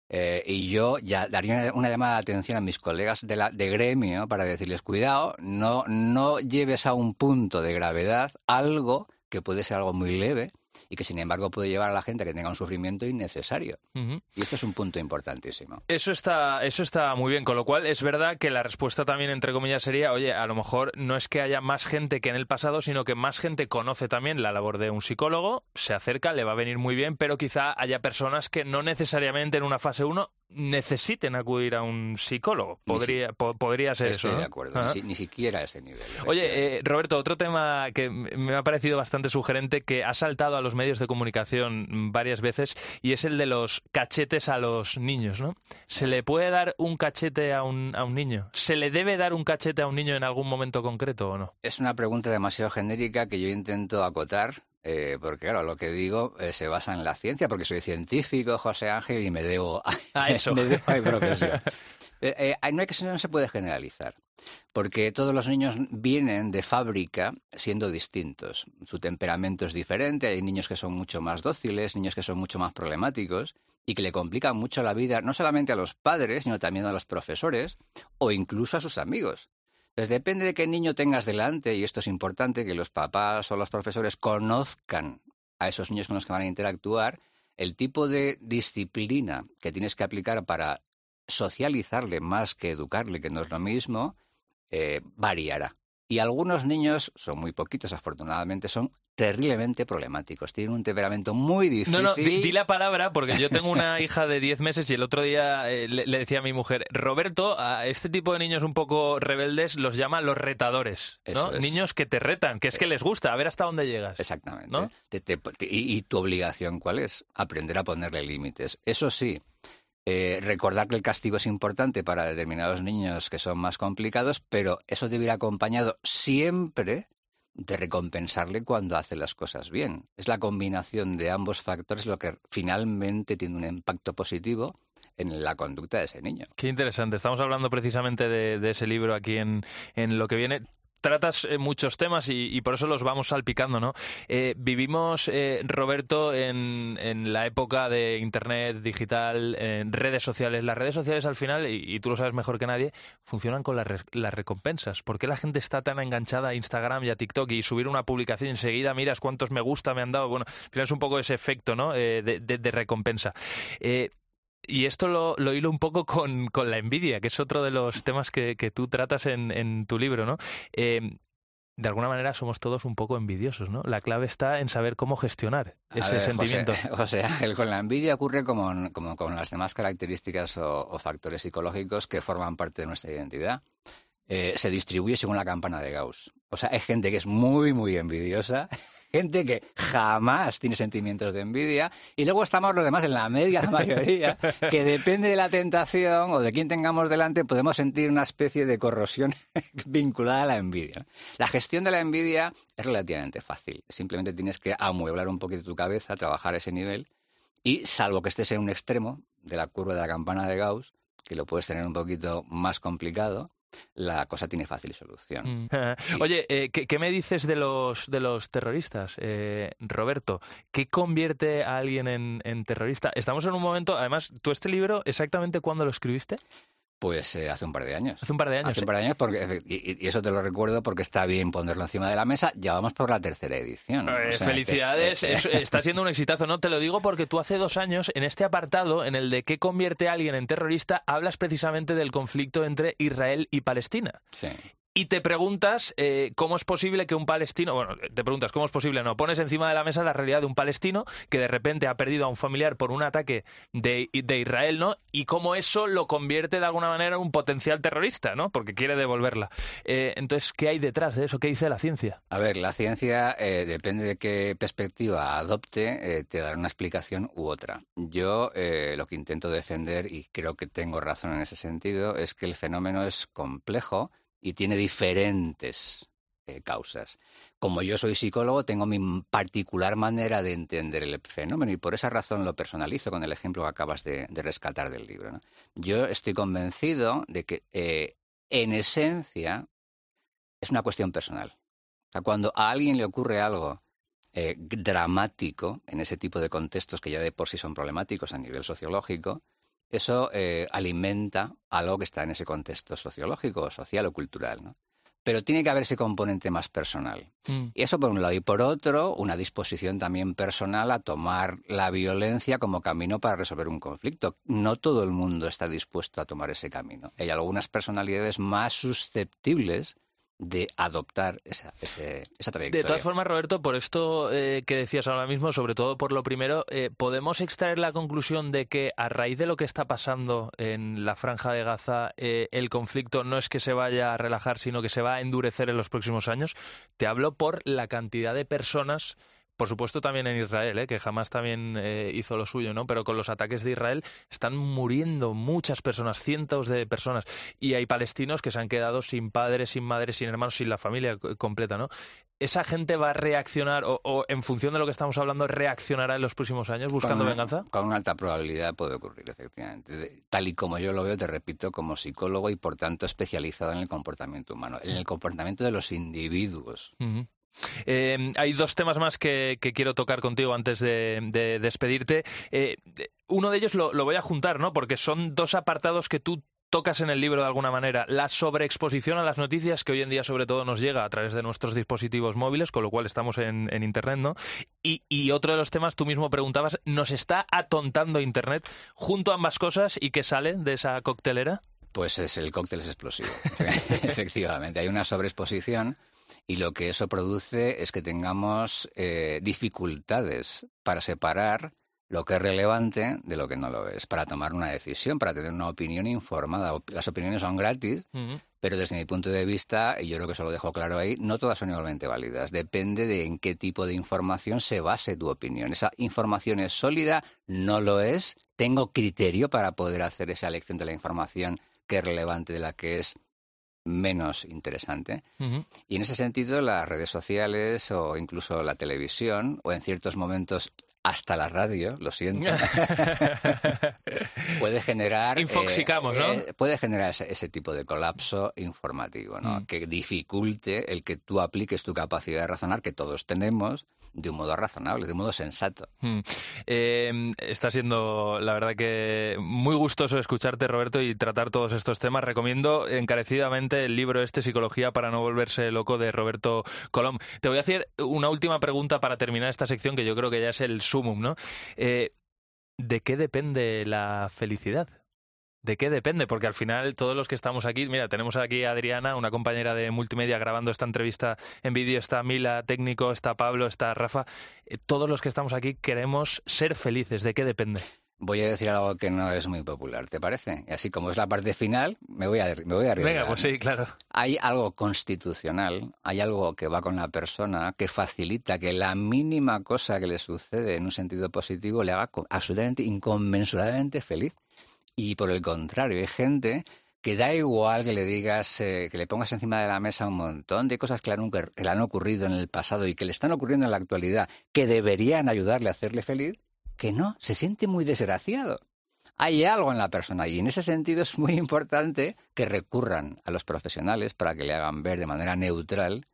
Eh, y yo ya daría una llamada de atención a mis colegas de, la, de gremio para decirles, cuidado, no, no lleves a un punto de gravedad algo que puede ser algo muy leve y que sin embargo puede llevar a la gente a que tenga un sufrimiento innecesario. Uh -huh. Y esto es un punto importantísimo. Eso está, eso está muy bien, con lo cual es verdad que la respuesta también, entre comillas, sería, oye, a lo mejor no es que haya más gente que en el pasado, sino que más gente conoce también la labor de un psicólogo, se acerca, le va a venir muy bien, pero quizá haya personas que no necesariamente en una fase 1 necesiten acudir a un psicólogo. Podría, si, po podría ser estoy eso. ¿no? de acuerdo, ni, si, ni, siquiera a ese nivel. Oye, eh, Roberto, otro tema que me ha parecido bastante sugerente que ha saltado a los medios de comunicación varias veces y es el de los cachetes a los niños, ¿no? ¿Se le puede dar un cachete a un, a un niño? ¿Se le debe dar un cachete a un niño en algún momento concreto o no? Es una pregunta demasiado genérica que yo intento acotar eh, porque claro, lo que digo eh, se basa en la ciencia, porque soy científico, José Ángel, y me debo a, a eso. me debo a mi profesión. eh, no, hay que, no se puede generalizar, porque todos los niños vienen de fábrica siendo distintos. Su temperamento es diferente, hay niños que son mucho más dóciles, niños que son mucho más problemáticos y que le complican mucho la vida no solamente a los padres, sino también a los profesores o incluso a sus amigos. Entonces depende de qué niño tengas delante, y esto es importante, que los papás o los profesores conozcan a esos niños con los que van a interactuar, el tipo de disciplina que tienes que aplicar para socializarle más que educarle, que no es lo mismo, eh, variará. Y algunos niños, son muy poquitos afortunadamente, son terriblemente problemáticos. Tienen un temperamento muy difícil. No, no, di, di la palabra porque yo tengo una hija de 10 meses y el otro día eh, le, le decía a mi mujer, Roberto, a este tipo de niños un poco rebeldes los llama los retadores, ¿no? Eso es. Niños que te retan, que es que les gusta, a ver hasta dónde llegas. Exactamente. ¿No? Te- te- te- y, y tu obligación cuál es? Aprender a ponerle límites. Eso sí, eh, recordar que el castigo es importante para determinados niños que son más complicados, pero eso debe ir acompañado siempre de recompensarle cuando hace las cosas bien. Es la combinación de ambos factores lo que finalmente tiene un impacto positivo en la conducta de ese niño. Qué interesante. Estamos hablando precisamente de, de ese libro aquí en, en lo que viene. Tratas eh, muchos temas y, y por eso los vamos salpicando, ¿no? Eh, vivimos, eh, Roberto, en, en la época de Internet, digital, en redes sociales. Las redes sociales al final, y, tú lo sabes mejor que nadie, funcionan con las, re- las recompensas. ¿Por qué la gente está tan enganchada a Instagram y a TikTok y subir una publicación enseguida miras cuántos me gusta me han dado? Bueno, al final es un poco ese efecto, ¿no? Eh, de, de- de recompensa. Y esto lo, lo hilo un poco con, con la envidia, que es otro de los temas que, que tú tratas en, en tu libro, ¿no? Eh, de alguna manera somos todos un poco envidiosos, ¿no? La clave está en saber cómo gestionar ese ver, sentimiento. José, o sea, el- con la envidia ocurre como, como con las demás características o, o factores psicológicos que forman parte de nuestra identidad. Eh, se distribuye según la campana de Gauss. O sea, hay gente que es muy, muy envidiosa, gente que jamás tiene sentimientos de envidia, y luego estamos los demás en la media la mayoría, que depende de la tentación o de quién tengamos delante, podemos sentir una especie de corrosión vinculada a la envidia. La gestión de la envidia es relativamente fácil. Simplemente tienes que amueblar un poquito tu cabeza, trabajar ese nivel, y salvo que estés en un extremo de la curva de la campana de Gauss, que lo puedes tener un poquito más complicado, la cosa tiene fácil solución. Mm. Oye, eh, ¿qué, qué me dices de los, de los terroristas, eh, Roberto? ¿Qué convierte a alguien en, en terrorista? Estamos en un momento, además, ¿tú este libro exactamente cuándo lo escribiste? Pues eh, hace un par de años. Hace un par de años. Hace un par de años, porque, y, y eso te lo recuerdo porque está bien ponerlo encima de la mesa. Ya vamos por la tercera edición. Eh, O sea, que es- felicidades, eh, es- está siendo un exitazo, ¿no? Te lo digo porque tú hace dos años, en este apartado, en el de qué convierte a alguien en terrorista, hablas precisamente del conflicto entre Israel y Palestina. sí. Y te preguntas eh, cómo es posible que un palestino, bueno, te preguntas cómo es posible, no, pones encima de la mesa la realidad de un palestino que de repente ha perdido a un familiar por un ataque de, de Israel, ¿no? Y cómo eso lo convierte de alguna manera en un potencial terrorista, ¿no? Porque quiere devolverla. Eh, entonces, ¿qué hay detrás de eso? ¿Qué dice la ciencia? A ver, la ciencia, eh, depende de qué perspectiva adopte, eh, te dará una explicación u otra. Yo lo que intento defender, y creo que tengo razón en ese sentido, es que el fenómeno es complejo y tiene diferentes eh, causas. Como yo soy psicólogo, tengo mi particular manera de entender el fenómeno y por esa razón lo personalizo con el ejemplo que acabas de, rescatar del libro. Yo estoy convencido de que, eh, en esencia, es una cuestión personal. Cuando a alguien le ocurre algo eh, dramático en ese tipo de contextos que ya de por sí son problemáticos a nivel sociológico, eso eh, alimenta algo que está en ese contexto sociológico, social o cultural. ¿no? Pero tiene que haber ese componente más personal. Mm. Y eso por un lado. Y por otro, una disposición también personal a tomar la violencia como camino para resolver un conflicto. No todo el mundo está dispuesto a tomar ese camino. Hay algunas personalidades más susceptibles de adoptar esa, ese- esa De trayectoria. todas formas, Roberto, por esto eh, que decías ahora mismo, sobre todo por lo primero, eh, ¿podemos extraer la conclusión de que a raíz de lo que está pasando en la franja de Gaza, eh, el conflicto no es que se vaya a relajar, sino que se va a endurecer en los próximos años? Te hablo por la cantidad de personas por supuesto también en Israel, ¿eh? que jamás también eh, hizo lo suyo, ¿no? Pero con los ataques de Israel están muriendo muchas personas, cientos de personas, y hay palestinos que se han quedado sin padres, sin madres, sin hermanos, sin la familia completa, ¿no? ¿Esa gente va a reaccionar, o, o en función de lo que estamos hablando, reaccionará en los próximos años buscando Con- venganza? Con alta probabilidad puede ocurrir, efectivamente. Tal y como yo lo veo, te repito, como psicólogo y por tanto especializado en el comportamiento humano, en el comportamiento de los individuos. Eh, hay dos temas más que, quiero tocar contigo antes de, de despedirte. Eh, uno de ellos lo, voy a juntar, ¿no? Porque son dos apartados que tú tocas en el libro de alguna manera. La sobreexposición a las noticias que hoy en día sobre todo nos llega a través de nuestros dispositivos móviles, con lo cual estamos en, en Internet, ¿no? Y, y otro de los temas, tú mismo preguntabas, ¿nos está atontando Internet junto a ambas cosas y qué sale de esa coctelera? Pues es el cóctel es explosivo. Efectivamente, hay una sobreexposición y lo que eso produce es que tengamos eh, dificultades para separar lo que es relevante de lo que no lo es, para tomar una decisión, para tener una opinión informada. Las opiniones son gratis, pero desde mi punto de vista, y yo creo que eso lo dejo claro ahí, no todas son igualmente válidas. Depende de en qué tipo de información se base tu opinión. Esa información es sólida, no lo es. Tengo criterio para poder hacer esa elección de la información que es relevante de la que es menos interesante. Y en ese sentido, las redes sociales o incluso la televisión, o en ciertos momentos hasta la radio, lo siento, puede generar... Infoxicamos, ¿no? Eh, puede generar ese, tipo de colapso informativo, ¿no? Mm. Que dificulte el que tú apliques tu capacidad de razonar, que todos tenemos, de un modo razonable, de un modo sensato. Mm. Eh, está siendo, la verdad que muy gustoso escucharte, Roberto, y tratar todos estos temas. Recomiendo encarecidamente el libro este, Psicología para no volverse loco, de Roberto Colom. Te voy a hacer una última pregunta para terminar esta sección, que yo creo que ya es el sumum, ¿no? Eh, ¿De qué depende la felicidad? ¿De qué depende? Porque al final todos los que estamos aquí, mira, tenemos aquí a Adriana, una compañera de multimedia grabando esta entrevista en vídeo, está Mila, técnico, está Pablo, está Rafa, eh, todos los que estamos aquí queremos ser felices. ¿De qué depende? Voy a decir algo que no es muy popular, ¿te parece? Y así como es la parte final, me voy a, me voy a Venga, pues sí, claro. Hay algo constitucional, hay algo que va con la persona que facilita que la mínima cosa que le sucede en un sentido positivo le haga absolutamente inconmensurablemente feliz. Y por el contrario, hay gente que da igual que le digas, eh, que le pongas encima de la mesa un montón de cosas que le han ocurrido en el pasado y que le están ocurriendo en la actualidad, que deberían ayudarle a hacerle feliz, que no, se siente muy desgraciado. Hay algo en la persona y en ese sentido es muy importante que recurran a los profesionales para que le hagan ver de manera neutral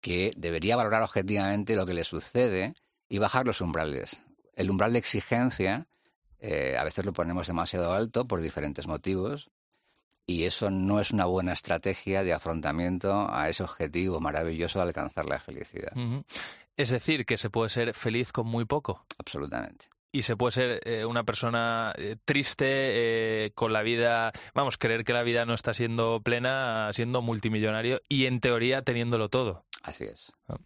que debería valorar objetivamente lo que le sucede y bajar los umbrales. El umbral de exigencia eh, a veces lo ponemos demasiado alto por diferentes motivos y eso no es una buena estrategia de afrontamiento a ese objetivo maravilloso de alcanzar la felicidad. Es decir, que se puede ser feliz con muy poco. Absolutamente y se puede ser eh, una persona eh, triste eh, con la vida, vamos, creer que la vida no está siendo plena, siendo multimillonario y en teoría teniéndolo todo. Así es. Ah.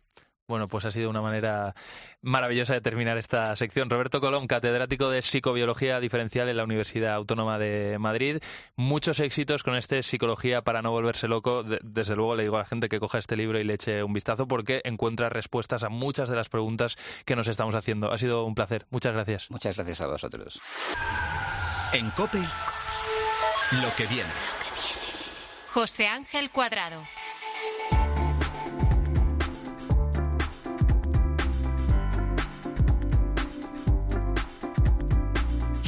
Bueno, pues ha sido una manera maravillosa de terminar esta sección. Roberto Colón, catedrático de Psicobiología Diferencial en la Universidad Autónoma de Madrid. Muchos éxitos con este Psicología para no volverse loco. Desde luego le digo a la gente que coja este libro y le eche un vistazo porque encuentra respuestas a muchas de las preguntas que nos estamos haciendo. Ha sido un placer. Muchas gracias. Muchas gracias a vosotros. En COPE, lo que viene. José Ángel Cuadrado.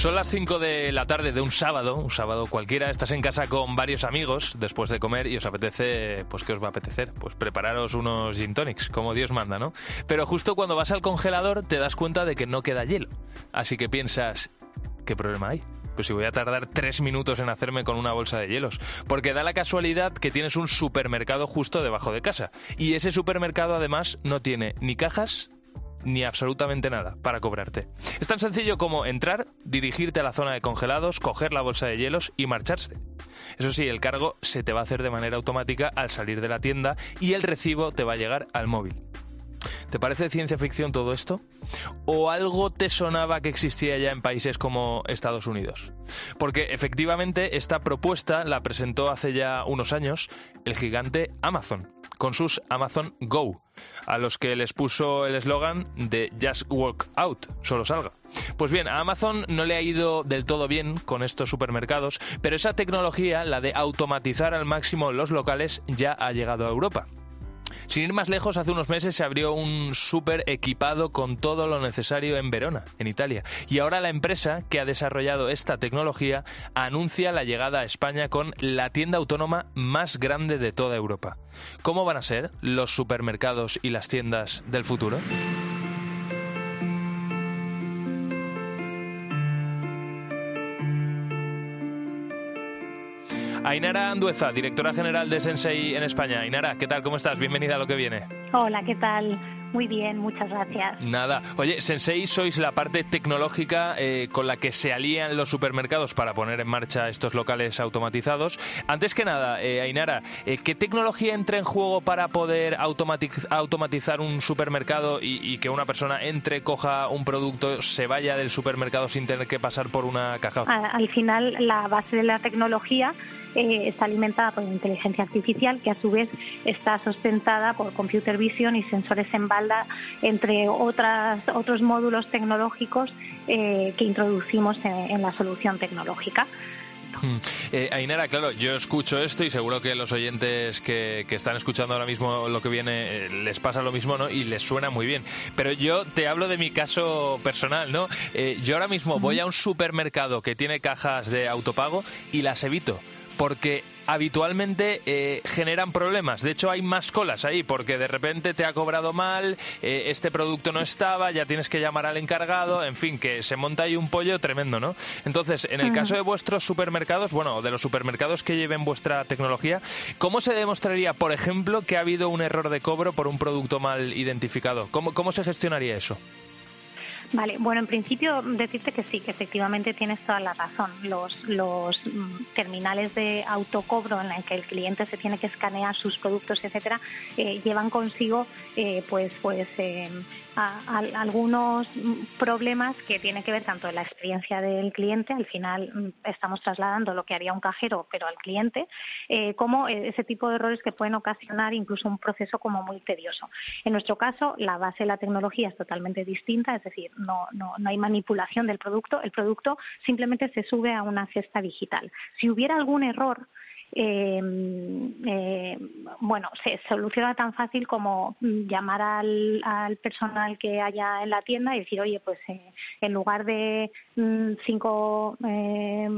Son las 5 de la tarde de un sábado, un sábado cualquiera. Estás en casa con varios amigos después de comer y os apetece, pues ¿qué os va a apetecer? Pues prepararos unos gin tonics, como Dios manda, ¿no? Pero justo cuando vas al congelador te das cuenta de que no queda hielo. Así que piensas, ¿qué problema hay? Pues si voy a tardar tres minutos en hacerme con una bolsa de hielos. Porque da la casualidad que tienes un supermercado justo debajo de casa. Y ese supermercado además no tiene ni cajas ni absolutamente nada para cobrarte. Es tan sencillo como entrar, dirigirte a la zona de congelados, coger la bolsa de hielos y marcharse. Eso sí, el cargo se te va a hacer de manera automática al salir de la tienda y el recibo te va a llegar al móvil. ¿Te parece ciencia ficción todo esto? ¿O algo te sonaba que existía ya en países como Estados Unidos? Porque efectivamente esta propuesta la presentó hace ya unos años el gigante Amazon con sus Amazon Go, a los que les puso el eslogan de Just Walk Out, solo salga. Pues bien, a Amazon no le ha ido del todo bien con estos supermercados, pero esa tecnología, la de automatizar al máximo los locales, ya ha llegado a Europa. Sin ir más lejos, hace unos meses se abrió un súper equipado con todo lo necesario en Verona, en Italia. Y ahora la empresa que ha desarrollado esta tecnología anuncia la llegada a España con la tienda autónoma más grande de toda Europa. ¿Cómo van a ser los supermercados y las tiendas del futuro? Ainara Andueza, directora general de Sensei en España. Ainara, ¿qué tal? ¿Cómo estás? Bienvenida a lo que viene. Hola, ¿qué tal? Muy bien, muchas gracias. Nada. Oye, Sensei, sois la parte tecnológica eh, con la que se alían los supermercados para poner en marcha estos locales automatizados. Antes que nada, eh, Ainara, eh, ¿qué tecnología entra en juego para poder automatizar un supermercado y, que una persona entre, coja un producto, se vaya del supermercado sin tener que pasar por una caja? Al final, la base de la tecnología eh, está alimentada por inteligencia artificial que a su vez está sustentada por computer vision y sensores en balda, entre otras, otros módulos tecnológicos eh, que introducimos en, la solución tecnológica. Hmm. Eh, Ainara, claro, yo escucho esto y seguro que los oyentes que, están escuchando ahora mismo lo que viene eh, les pasa lo mismo, ¿no? Y les suena muy bien. Pero yo te hablo de mi caso personal, ¿no? yo ahora mismo voy a un supermercado que tiene cajas de autopago y las evito porque habitualmente eh, generan problemas. De hecho, hay más colas ahí porque de repente te ha cobrado mal, eh, este producto no estaba, ya tienes que llamar al encargado, en fin, que se monta ahí un pollo tremendo, ¿no? Entonces, en el caso de vuestros supermercados, bueno, de los supermercados que lleven vuestra tecnología, ¿cómo se demostraría, por ejemplo, que ha habido un error de cobro por un producto mal identificado? ¿Cómo, cómo se gestionaría eso? Vale, bueno, en principio decirte que sí, que efectivamente tienes toda la razón. Los, los mm, terminales de autocobro en los que el cliente se tiene que escanear sus productos, etcétera, eh, llevan consigo, eh, pues, pues eh, algunos problemas que tienen que ver tanto en la experiencia del cliente, al final mm, estamos trasladando lo que haría un cajero, pero al cliente, eh, como ese tipo de errores que pueden ocasionar incluso un proceso como muy tedioso. En nuestro caso, la base de la tecnología es totalmente distinta, es decir, no, no, no hay manipulación del producto, el producto simplemente se sube a una cesta digital. Si hubiera algún error, eh, eh, bueno, se soluciona tan fácil como llamar al, al, personal que haya en la tienda y decir, oye, pues eh, en lugar de mm, cinco eh,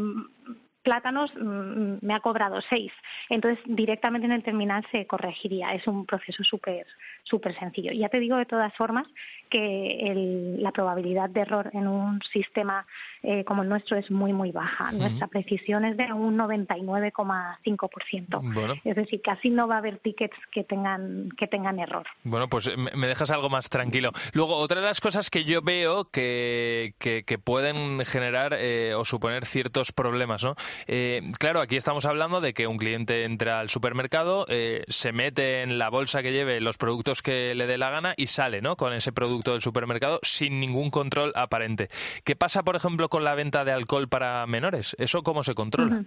plátanos mm, me ha cobrado seis. Entonces, directamente en el terminal se corregiría. Es un proceso súper súper sencillo. Ya te digo de todas formas que la probabilidad de error en un sistema eh, como el nuestro es muy, muy baja. Nuestra precisión es de un 99,5%. Es decir, casi no va a haber tickets que tengan, que tengan error. Bueno, pues me dejas algo más tranquilo. Luego, otra de las cosas que yo veo que, que, pueden generar eh, o suponer ciertos problemas, ¿no? Eh, claro, aquí estamos hablando de que un cliente entra al supermercado, se mete en la bolsa que lleve los productos que le dé la gana y sale, ¿no? Con ese producto del supermercado sin ningún control aparente. ¿Qué pasa, por ejemplo, con la venta de alcohol para menores? ¿Eso cómo se controla?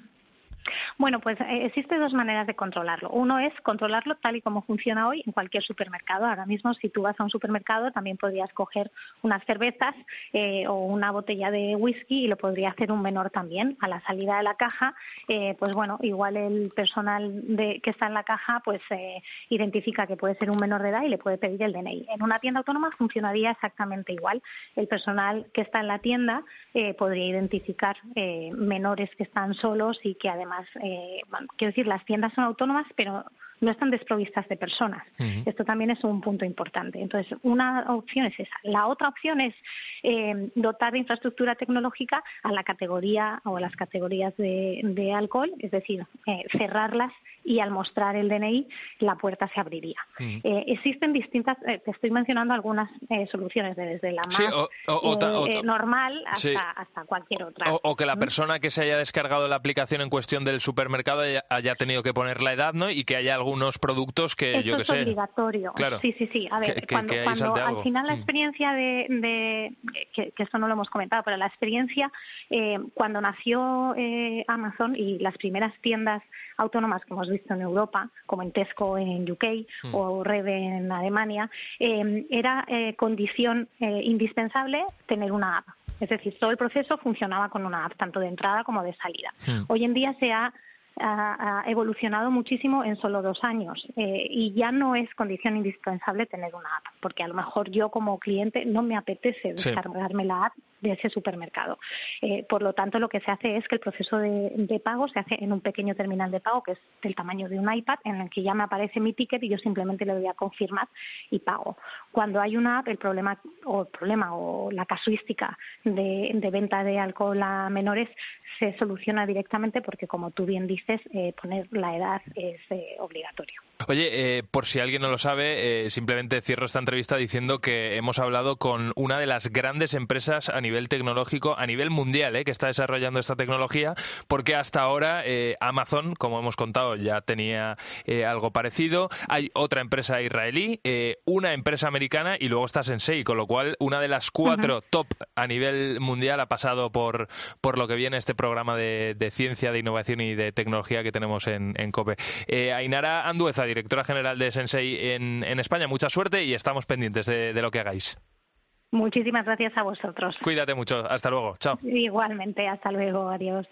Bueno, pues eh, existen dos maneras de controlarlo. Uno es controlarlo tal y como funciona hoy en cualquier supermercado. Ahora mismo, si tú vas a un supermercado, también podrías coger unas cervezas eh, o una botella de whisky y lo podría hacer un menor también. A la salida de la caja, eh, pues bueno, igual el personal de, que está en la caja pues identifica que puede ser un menor de edad y le puede pedir el DNI. En una tienda autónoma funcionaría exactamente igual. El personal que está en la tienda podría identificar menores que están solos y que además eh, quiero decir, las tiendas son autónomas, pero no están desprovistas de personas. Esto también es un punto importante. Entonces, una opción es esa. La otra opción es eh, dotar de infraestructura tecnológica a la categoría o a las categorías de, alcohol, es decir, eh, cerrarlas y al mostrar el DNI la puerta se abriría. Eh, existen distintas, te estoy mencionando algunas soluciones, desde la más normal hasta, cualquier otra. O, que la persona que se haya descargado la aplicación en cuestión del supermercado haya, tenido que poner la edad, ¿no? Y que haya algún unos productos que yo que sé. Es obligatorio. Sí, sí, sí. A ver, cuando, al final la mm. experiencia de, que, esto no lo hemos comentado, pero la experiencia eh, cuando nació eh, Amazon y las primeras tiendas autónomas que hemos visto en Europa, como en Tesco en UK mm. o Red en Alemania, eh, era condición indispensable tener una app. Es decir, todo el proceso funcionaba con una app, tanto de entrada como de salida. Mm. Hoy en día se ha ha, evolucionado muchísimo en solo dos años eh, y ya no es condición indispensable tener una app, porque a lo mejor yo como cliente no me apetece descargarme la app de ese supermercado. Eh, por lo tanto, lo que se hace es que el proceso de, pago se hace en un pequeño terminal de pago que es del tamaño de un iPad, en el que ya me aparece mi ticket y yo simplemente le doy a confirmar y pago. Cuando hay una app, el problema o el problema o la casuística de, venta de alcohol a menores se soluciona directamente porque, como tú bien dices, eh, poner la edad es eh, obligatorio. Oye, eh, por si alguien no lo sabe, eh, simplemente cierro esta entrevista diciendo que hemos hablado con una de las grandes empresas a nivel tecnológico, a nivel mundial, eh, que está desarrollando esta tecnología, porque hasta ahora Amazon, como hemos contado, ya tenía algo parecido. Hay otra empresa israelí, una empresa americana y luego está Sensei, con lo cual una de las cuatro top a nivel mundial ha pasado por, por lo que viene este programa de, ciencia, de innovación y de tecnología que tenemos en, en COPE. Ainara Andueza, directora general de Sensei en, España. Mucha suerte y estamos pendientes de, lo que hagáis. Muchísimas gracias a vosotros. Cuídate mucho. Hasta luego. Chao. Igualmente. Hasta luego. Adiós.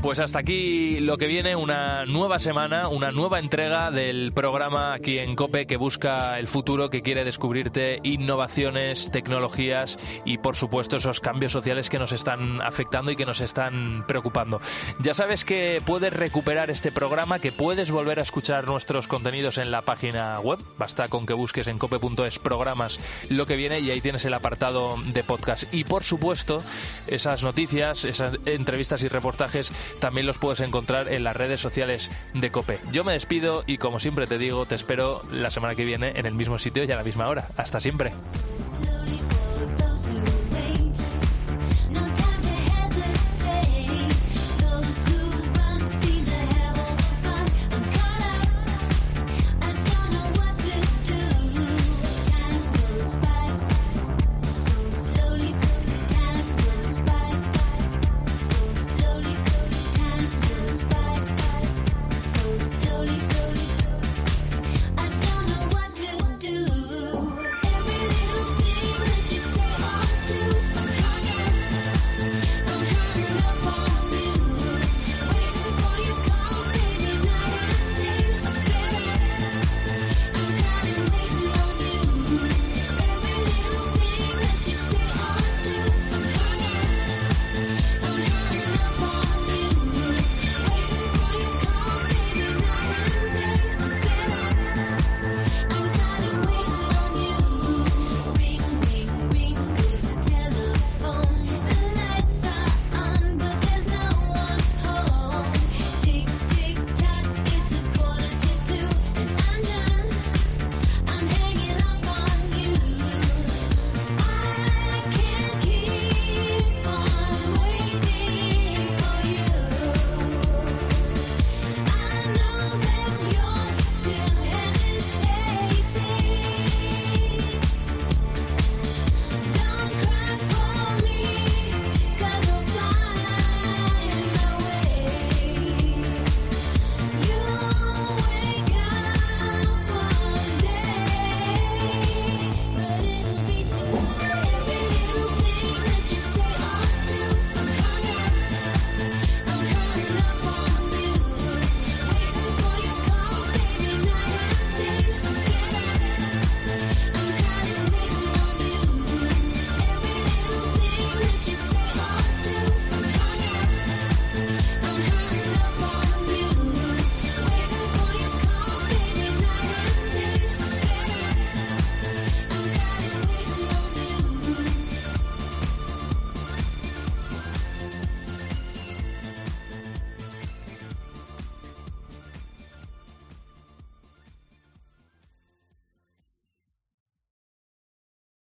Pues hasta aquí lo que viene, una nueva semana, una nueva entrega del programa aquí en Cope que busca el futuro, que quiere descubrirte innovaciones, tecnologías y por supuesto esos cambios sociales que nos están afectando y que nos están preocupando. Ya sabes que puedes recuperar este programa, que puedes volver a escuchar nuestros contenidos en la página web, basta con que busques en cope.es programas lo que viene y ahí tienes el apartado de podcast. Y por supuesto, esas noticias, esas entrevistas y reportajes también los puedes encontrar en las redes sociales de Cope. Yo me despido y como siempre te digo, te espero la semana que viene en el mismo sitio y a la misma hora. Hasta siempre.